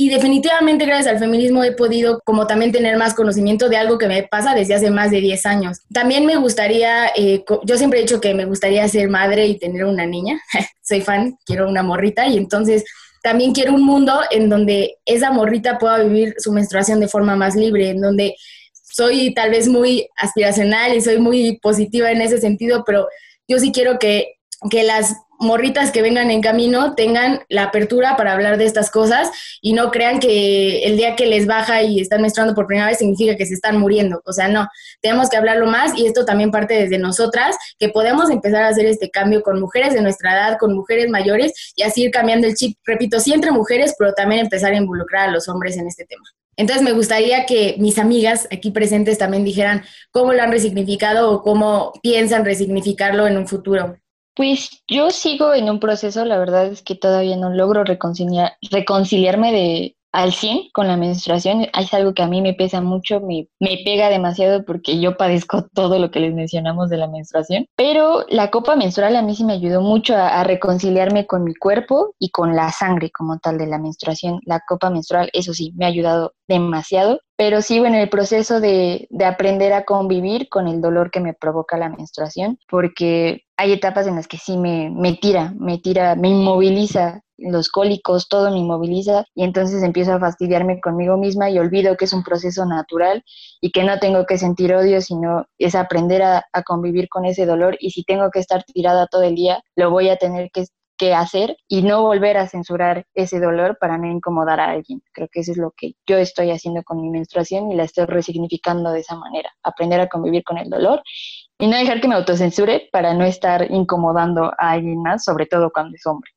y definitivamente gracias al feminismo he podido como también tener más conocimiento de algo que me pasa desde hace más de 10 años. También me gustaría, eh, yo siempre he dicho que me gustaría ser madre y tener una niña. Soy fan, quiero una morrita y entonces también quiero un mundo en donde esa morrita pueda vivir su menstruación de forma más libre, en donde soy tal vez muy aspiracional y soy muy positiva en ese sentido, pero yo sí quiero que, que las morritas que vengan en camino tengan la apertura para hablar de estas cosas y no crean que el día que les baja y están menstruando por primera vez significa que se están muriendo. O sea, no, tenemos que hablarlo más y esto también parte desde nosotras, que podemos empezar a hacer este cambio con mujeres de nuestra edad, con mujeres mayores y así ir cambiando el chip, repito, sí entre mujeres, pero también empezar a involucrar a los hombres en este tema. Entonces me gustaría que mis amigas aquí presentes también dijeran cómo lo han resignificado o cómo piensan resignificarlo en un futuro. Pues yo sigo en un proceso, la verdad es que todavía no logro reconciliar, reconciliarme de, al 100 con la menstruación. Es algo que a mí me pesa mucho, me, pega demasiado porque yo padezco todo lo que les mencionamos de la menstruación. Pero la copa menstrual a mí sí me ayudó mucho a, reconciliarme con mi cuerpo y con la sangre como tal de la menstruación. La copa menstrual, eso sí, me ha ayudado demasiado. Pero sigo en el proceso de, de aprender a convivir con el dolor que me provoca la menstruación porque hay etapas en las que sí me, me tira, me tira, me inmoviliza los cólicos, todo me inmoviliza y entonces empiezo a fastidiarme conmigo misma y olvido que es un proceso natural y que no tengo que sentir odio, sino es aprender a, convivir con ese dolor y si tengo que estar tirada todo el día, lo voy a tener que, que hacer y no volver a censurar ese dolor para no incomodar a alguien. Creo que eso es lo que yo estoy haciendo con mi menstruación y la estoy resignificando de esa manera, aprender a convivir con el dolor y no dejar que me autocensure para no estar incomodando a alguien más, sobre todo cuando es hombre.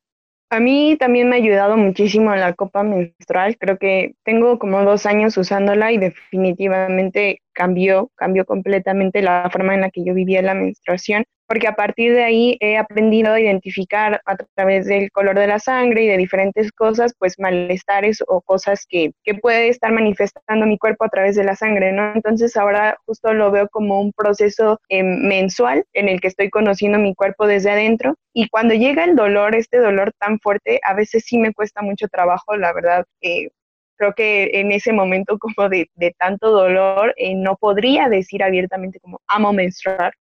A mí también me ha ayudado muchísimo la copa menstrual. Creo que tengo como dos años usándola y definitivamente cambió, cambió completamente la forma en la que yo vivía la menstruación porque a partir de ahí he aprendido a identificar a través del color de la sangre y de diferentes cosas, pues malestares o cosas que, que puede estar manifestando mi cuerpo a través de la sangre, ¿no? Entonces ahora justo lo veo como un proceso eh, mensual en el que estoy conociendo mi cuerpo desde adentro y cuando llega el dolor, este dolor tan fuerte, a veces sí me cuesta mucho trabajo, la verdad. Eh, creo que en ese momento como de, de tanto dolor eh, no podría decir abiertamente como amo menstruar,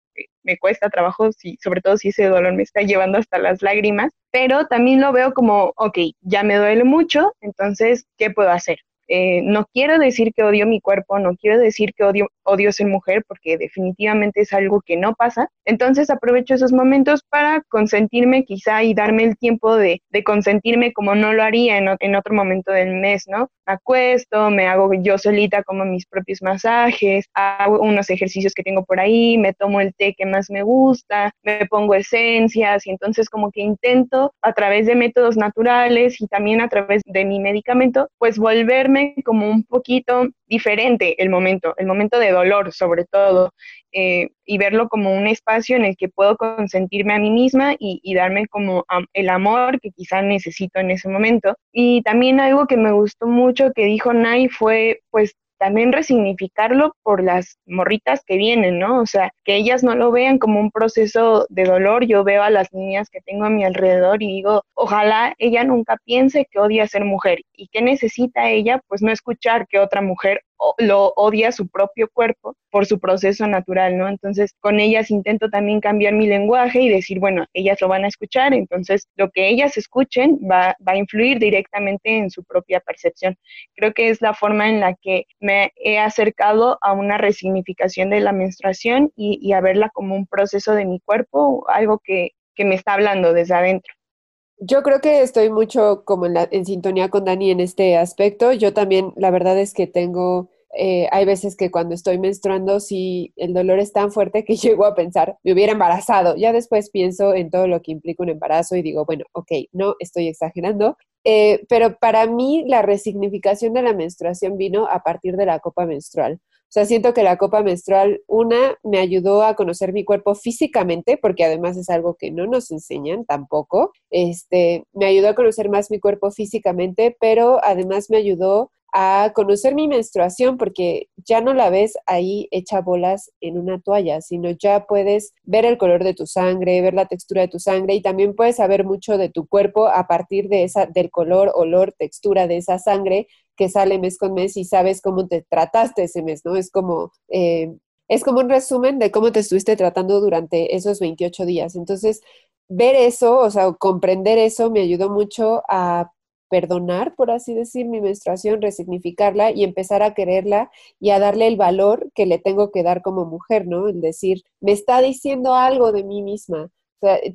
me cuesta trabajo, si, sobre todo si ese dolor me está llevando hasta las lágrimas, pero también lo veo como, ok, ya me duele mucho, entonces, ¿qué puedo hacer? Eh, no quiero decir que odio mi cuerpo, no quiero decir que odio, odio ser mujer, porque definitivamente es algo que no pasa. Entonces aprovecho esos momentos para consentirme quizá y darme el tiempo de, consentirme como no lo haría en, en, otro momento del mes, ¿no? Me acuesto, me hago yo solita como mis propios masajes, hago unos ejercicios que tengo por ahí, me tomo el té que más me gusta, me pongo esencias y entonces como que intento a través de métodos naturales y también a través de mi medicamento, pues volverme como un poquito diferente el momento, el momento de dolor sobre todo, eh, y verlo como un espacio en el que puedo consentirme a mí misma y, y darme como el amor que quizá necesito en ese momento. Y también algo que me gustó mucho que dijo Nai fue pues también resignificarlo por las morritas que vienen, ¿no? O sea, que ellas no lo vean como un proceso de dolor. Yo veo a las niñas que tengo a mi alrededor y digo, ojalá ella nunca piense que odia ser mujer y que necesita ella, pues no escuchar que otra mujer lo odia su propio cuerpo por su proceso natural, ¿no? Entonces, con ellas intento también cambiar mi lenguaje y decir, bueno, ellas lo van a escuchar, entonces lo que ellas escuchen va, va a influir directamente en su propia percepción. Creo que es la forma en la que me he acercado a una resignificación de la menstruación y, y a verla como un proceso de mi cuerpo, algo que, que me está hablando desde adentro. Yo creo que estoy mucho como en, la, en sintonía con Dani en este aspecto. Yo también, la verdad es que tengo eh, hay veces que cuando estoy menstruando, si el dolor es tan fuerte que llego a pensar, me hubiera embarazado. Ya después pienso en todo lo que implica un embarazo y digo, bueno, ok, no estoy exagerando. Eh, pero para mí la resignificación de la menstruación vino a partir de la copa menstrual. O sea, siento que la copa menstrual, una, me ayudó a conocer mi cuerpo físicamente, porque además es algo que no nos enseñan tampoco. Este, me ayudó a conocer más mi cuerpo físicamente, pero además me ayudó a conocer mi menstruación porque ya no la ves ahí hecha bolas en una toalla, sino ya puedes ver el color de tu sangre, ver la textura de tu sangre y también puedes saber mucho de tu cuerpo a partir de esa del color, olor, textura de esa sangre que sale mes con mes y sabes cómo te trataste ese mes, ¿no? Es como eh, es como un resumen de cómo te estuviste tratando durante esos 28 días. Entonces, ver eso, o sea, comprender eso me ayudó mucho a perdonar, por así decir, mi menstruación, resignificarla y empezar a quererla y a darle el valor que le tengo que dar como mujer, ¿no? El decir, me está diciendo algo de mí misma.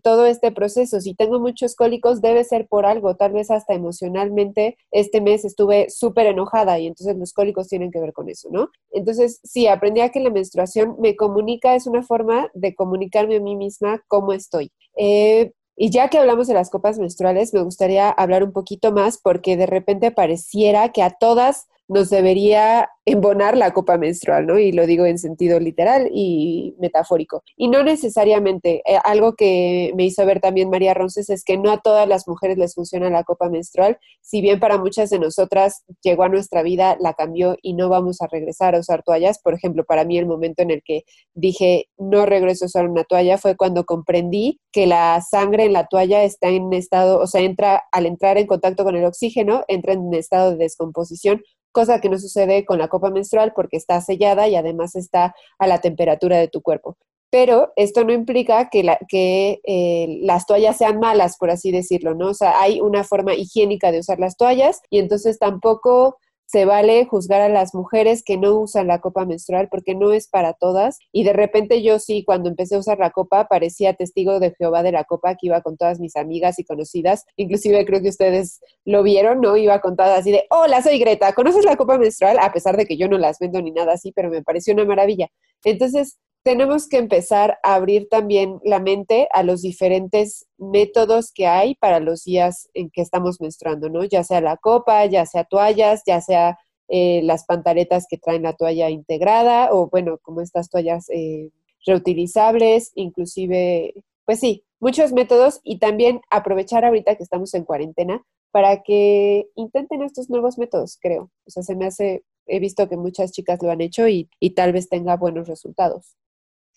Todo este proceso, si tengo muchos cólicos, debe ser por algo, tal vez hasta emocionalmente. Este mes estuve súper enojada y entonces los cólicos tienen que ver con eso, ¿no? Entonces, sí, aprendí a que la menstruación me comunica, es una forma de comunicarme a mí misma cómo estoy. Eh, y ya que hablamos de las copas menstruales, me gustaría hablar un poquito más porque de repente pareciera que a todas nos debería embonar la copa menstrual, ¿no? Y lo digo en sentido literal y metafórico. Y no necesariamente, eh, algo que me hizo ver también María Ronces es que no a todas las mujeres les funciona la copa menstrual, si bien para muchas de nosotras llegó a nuestra vida, la cambió y no vamos a regresar a usar toallas. Por ejemplo, para mí el momento en el que dije no regreso a usar una toalla fue cuando comprendí que la sangre en la toalla está en estado, o sea, entra al entrar en contacto con el oxígeno, entra en estado de descomposición cosa que no sucede con la copa menstrual porque está sellada y además está a la temperatura de tu cuerpo. Pero esto no implica que, la, que eh, las toallas sean malas, por así decirlo, ¿no? O sea, hay una forma higiénica de usar las toallas y entonces tampoco se vale juzgar a las mujeres que no usan la copa menstrual porque no es para todas. Y de repente yo sí, cuando empecé a usar la copa, parecía testigo de Jehová de la copa, que iba con todas mis amigas y conocidas. Inclusive creo que ustedes lo vieron, ¿no? Iba con todas así de, hola, soy Greta, ¿conoces la copa menstrual? A pesar de que yo no las vendo ni nada así, pero me pareció una maravilla. Entonces, tenemos que empezar a abrir también la mente a los diferentes métodos que hay para los días en que estamos menstruando, ¿no? Ya sea la copa, ya sea toallas, ya sea eh, las pantaletas que traen la toalla integrada o, bueno, como estas toallas eh, reutilizables, inclusive, pues sí, muchos métodos y también aprovechar ahorita que estamos en cuarentena para que intenten estos nuevos métodos, creo. O sea, se me hace, he visto que muchas chicas lo han hecho y tal vez tenga buenos resultados.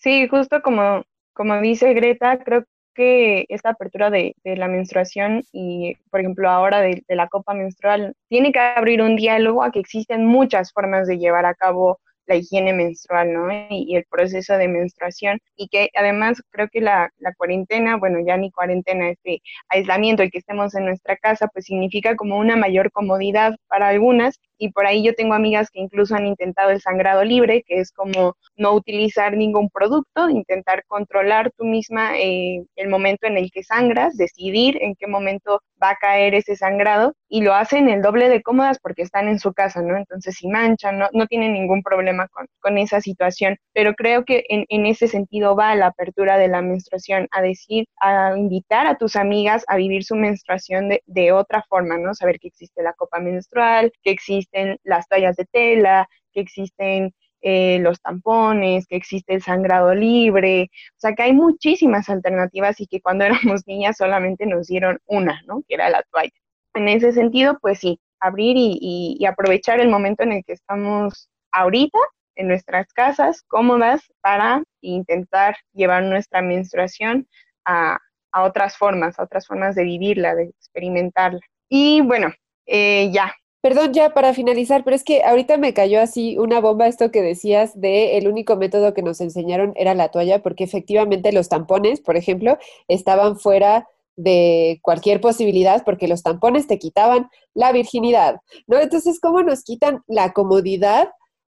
Sí, justo como, como dice Greta, creo que esta apertura de, la menstruación y, por ejemplo, ahora de, de, la copa menstrual, tiene que abrir un diálogo a que existen muchas formas de llevar a cabo la higiene menstrual, ¿no? Y, el proceso de menstruación. Y que además creo que la, la, cuarentena, bueno, ya ni cuarentena, este aislamiento, el que estemos en nuestra casa, pues significa como una mayor comodidad para algunas. Y por ahí yo tengo amigas que incluso han intentado el sangrado libre, que es como no utilizar ningún producto, intentar controlar tú misma eh, el momento en el que sangras, decidir en qué momento va a caer ese sangrado y lo hacen el doble de cómodas porque están en su casa, ¿no? Entonces si manchan, no, no tienen ningún problema con, con esa situación, pero creo que en, en, ese sentido va la apertura de la menstruación, a decir, a invitar a tus amigas a vivir su menstruación de, de otra forma, ¿no? Saber que existe la copa menstrual, que existen las tallas de tela, que existen eh, los tampones, que existe el sangrado libre, o sea que hay muchísimas alternativas y que cuando éramos niñas solamente nos dieron una, ¿no? Que era la toalla. En ese sentido, pues sí, abrir y, aprovechar el momento en el que estamos ahorita en nuestras casas cómodas para intentar llevar nuestra menstruación a, otras formas, a otras formas de vivirla, de experimentarla. Y bueno, eh, ya, Perdón, ya para finalizar, pero es que ahorita me cayó así una bomba esto que decías de el único método que nos enseñaron era la toalla, porque efectivamente los tampones, por ejemplo, estaban fuera de cualquier posibilidad porque los tampones te quitaban la virginidad, ¿no? Entonces, ¿cómo nos quitan la comodidad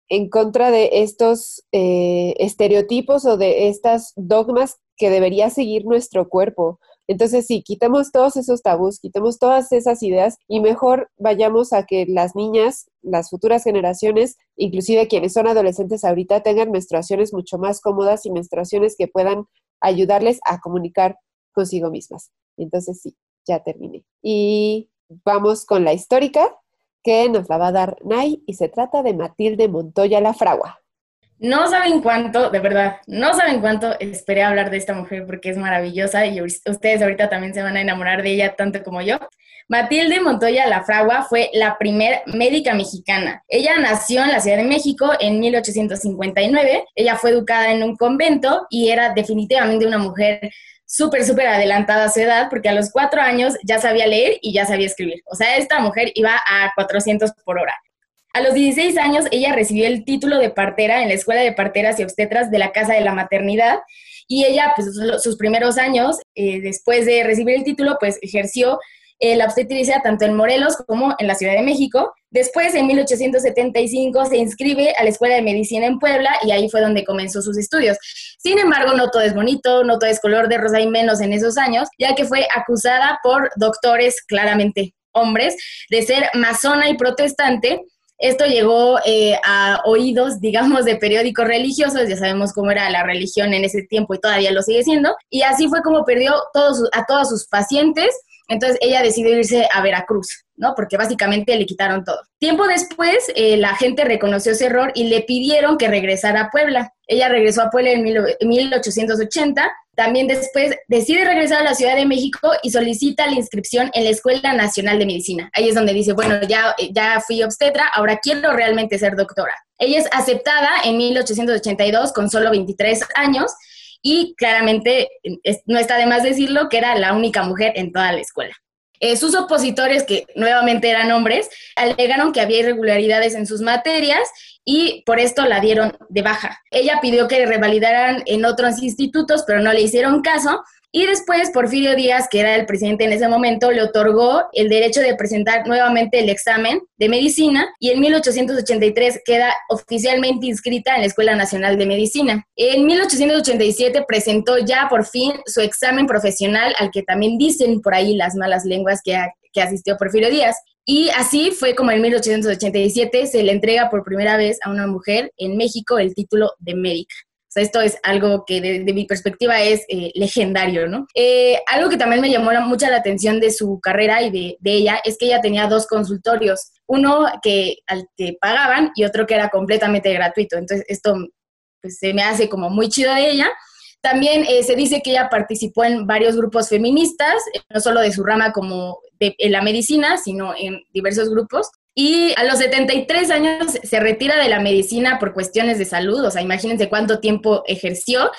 en contra de estos eh, estereotipos o de estas dogmas que debería seguir nuestro cuerpo? Entonces, sí, quitemos todos esos tabús, quitemos todas esas ideas y mejor vayamos a que las niñas, las futuras generaciones, inclusive quienes son adolescentes ahorita, tengan menstruaciones mucho más cómodas y menstruaciones que puedan ayudarles a comunicar consigo mismas. Entonces, sí, ya terminé. Y vamos con la histórica que nos la va a dar Nay y se trata de Matilde Montoya La Fragua. No saben cuánto, de verdad, no saben cuánto esperé hablar de esta mujer porque es maravillosa y ustedes ahorita también se van a enamorar de ella tanto como yo. Matilde Montoya Lafragua fue la primer médica mexicana. Ella nació en la Ciudad de México en 1859. Ella fue educada en un convento y era definitivamente una mujer súper, súper adelantada a su edad, porque a los cuatro años ya sabía leer y ya sabía escribir. O sea, esta mujer iba a 400 por hora. A los 16 años, ella recibió el título de partera en la Escuela de Parteras y Obstetras de la Casa de la Maternidad y ella, pues sus primeros años, eh, después de recibir el título, pues ejerció eh, la obstetricia tanto en Morelos como en la Ciudad de México. Después, en 1875, se inscribe a la Escuela de Medicina en Puebla y ahí fue donde comenzó sus estudios. Sin embargo, no todo es bonito, no todo es color de rosa y menos en esos años, ya que fue acusada por doctores claramente hombres de ser masona y protestante esto llegó eh, a oídos, digamos, de periódicos religiosos, ya sabemos cómo era la religión en ese tiempo y todavía lo sigue siendo, y así fue como perdió todos, a todos sus pacientes, entonces ella decidió irse a Veracruz. ¿no? Porque básicamente le quitaron todo. Tiempo después, eh, la gente reconoció ese error y le pidieron que regresara a Puebla. Ella regresó a Puebla en 1880. También después decide regresar a la Ciudad de México y solicita la inscripción en la Escuela Nacional de Medicina. Ahí es donde dice, bueno, ya, ya fui obstetra, ahora quiero realmente ser doctora. Ella es aceptada en 1882 con solo 23 años y claramente no está de más decirlo que era la única mujer en toda la escuela. Eh, sus opositores, que nuevamente eran hombres, alegaron que había irregularidades en sus materias y por esto la dieron de baja. Ella pidió que revalidaran en otros institutos, pero no le hicieron caso y después Porfirio Díaz, que era el presidente en ese momento, le otorgó el derecho de presentar nuevamente el examen de medicina y en 1883 queda oficialmente inscrita en la Escuela Nacional de Medicina. En 1887 presentó ya por fin su examen profesional al que también dicen por ahí las malas lenguas que, que asistió Porfirio Díaz. Y así fue como en 1887 se le entrega por primera vez a una mujer en México el título de médica esto es algo que de, mi perspectiva es eh, legendario, ¿no? Eh, algo que también me llamó mucha la atención de su carrera y de, ella es que ella tenía dos consultorios, uno que al que pagaban y otro que era completamente gratuito. Entonces, esto pues, se me hace como muy chido de ella. También eh, se dice que ella participó en varios grupos feministas, no solo de su rama como en la medicina, sino en diversos grupos. Y a los 73 años se retira de la medicina por cuestiones de salud, o sea, imagínense cuánto tiempo ejerció.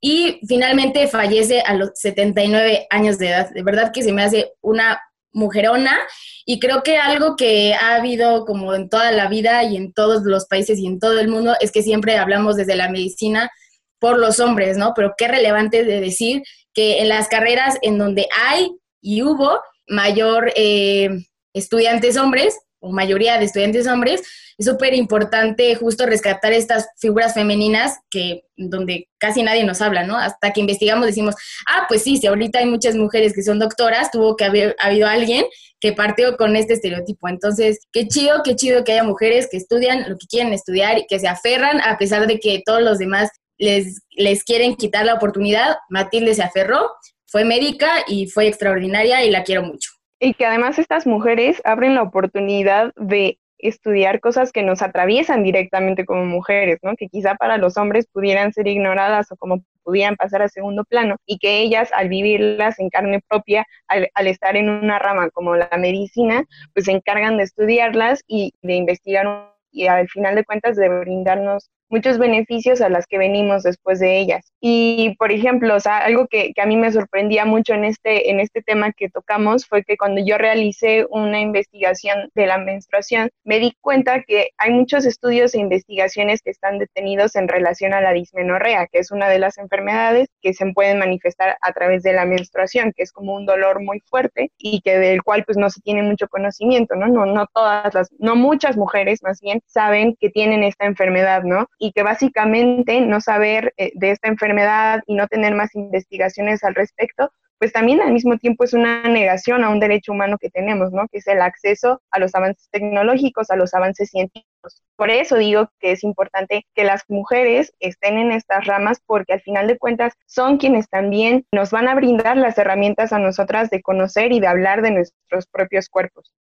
Y finalmente fallece a los 79 años de edad. De verdad que se me hace una mujerona y creo que algo que ha habido como en toda la vida y en todos los países y en todo el mundo es que siempre hablamos desde la medicina por los hombres, ¿no? Pero qué relevante de decir que en las carreras en donde hay y hubo mayor eh, estudiantes hombres, o mayoría de estudiantes hombres, es súper importante justo rescatar estas figuras femeninas que donde casi nadie nos habla, ¿no? Hasta que investigamos decimos, ah, pues sí, si ahorita hay muchas mujeres que son doctoras, tuvo que haber habido alguien que partió con este estereotipo. Entonces, qué chido, qué chido que haya mujeres que estudian lo que quieren estudiar y que se aferran a pesar de que todos los demás les, les quieren quitar la oportunidad. Matilde se aferró, fue médica y fue extraordinaria y la quiero mucho. Y que además estas mujeres abren la oportunidad de estudiar cosas que nos atraviesan directamente como mujeres, ¿no? Que quizá para los hombres pudieran ser ignoradas o como pudieran pasar a segundo plano y que ellas al vivirlas en carne propia, al, al estar en una rama como la medicina, pues se encargan de estudiarlas y de investigar y al final de cuentas de brindarnos muchos beneficios a las que venimos después de ellas. Y, por ejemplo, algo que, que, a mí me sorprendía mucho en este, en este tema que tocamos fue que cuando yo realicé una investigación de la menstruación, me di cuenta que hay muchos estudios e investigaciones que están detenidos en relación a la dismenorrea, que es una de las enfermedades que se pueden manifestar a través de la menstruación, que es como un dolor muy fuerte y que del cual pues no se tiene mucho conocimiento, ¿no? No, no todas las, no muchas mujeres más bien saben que tienen esta enfermedad, ¿no? Y que básicamente no saber eh, de esta enfermedad y no tener más investigaciones al respecto, pues también al mismo tiempo es una negación a un derecho humano que tenemos, ¿no? Que es el acceso a los avances tecnológicos, a los avances científicos. Por eso digo que es importante que las mujeres estén en estas ramas porque al final de cuentas son quienes también nos van a brindar las herramientas a nosotras de conocer y de hablar de nuestros propios cuerpos.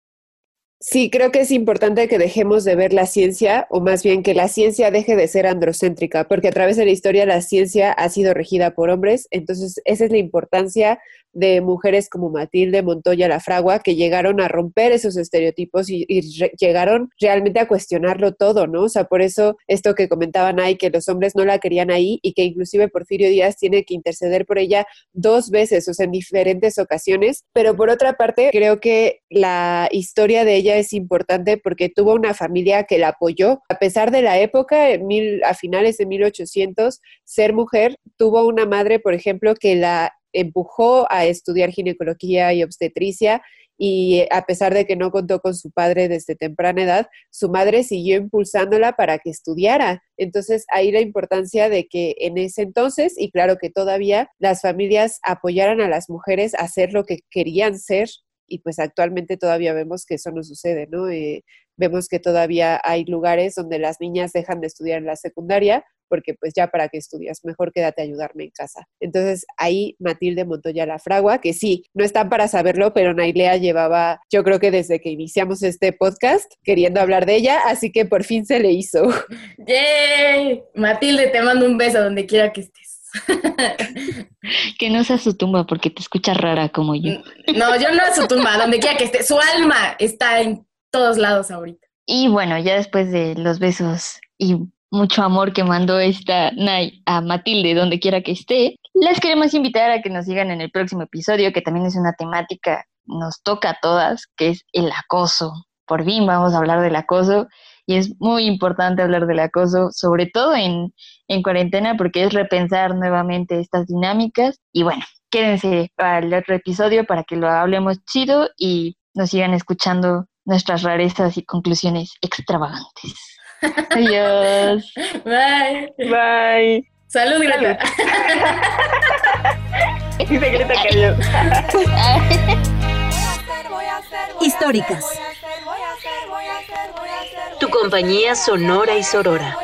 Sí, creo que es importante que dejemos de ver la ciencia, o más bien que la ciencia deje de ser androcéntrica, porque a través de la historia la ciencia ha sido regida por hombres, entonces esa es la importancia de mujeres como Matilde Montoya La Fragua, que llegaron a romper esos estereotipos y, llegaron realmente a cuestionarlo todo, ¿no? O sea, por eso esto que comentaban ahí, que los hombres no la querían ahí y que inclusive Porfirio Díaz tiene que interceder por ella dos veces, o sea, en diferentes ocasiones. Pero por otra parte, creo que la historia de ella es importante porque tuvo una familia que la apoyó, a pesar de la época, mil, a finales de 1800, ser mujer, tuvo una madre, por ejemplo, que la empujó a estudiar ginecología y obstetricia y a pesar de que no contó con su padre desde temprana edad, su madre siguió impulsándola para que estudiara. Entonces ahí la importancia de que en ese entonces, y claro que todavía, las familias apoyaran a las mujeres a hacer lo que querían ser y pues actualmente todavía vemos que eso no sucede, ¿no? Eh, vemos que todavía hay lugares donde las niñas dejan de estudiar en la secundaria porque pues ya para qué estudias, mejor quédate a ayudarme en casa. Entonces ahí Matilde Montoya La Fragua, que sí, no están para saberlo, pero Nailea llevaba, yo creo que desde que iniciamos este podcast, queriendo hablar de ella, así que por fin se le hizo. ¡Yay! Matilde, te mando un beso donde quiera que estés. que no sea su tumba porque te escuchas rara como yo. No, yo no a su tumba, donde quiera que esté. Su alma está en todos lados ahorita. Y bueno, ya después de los besos y mucho amor que mandó esta Nay a Matilde, donde quiera que esté, les queremos invitar a que nos sigan en el próximo episodio, que también es una temática, nos toca a todas, que es el acoso. Por fin vamos a hablar del acoso y es muy importante hablar del acoso, sobre todo en, en cuarentena, porque es repensar nuevamente estas dinámicas. Y bueno, quédense el otro episodio para que lo hablemos chido y nos sigan escuchando nuestras rarezas y conclusiones extravagantes. Adiós. Bye. Bye. Salud, Greta. Dice Greta que adiós. Históricas. Tu compañía sonora y sorora.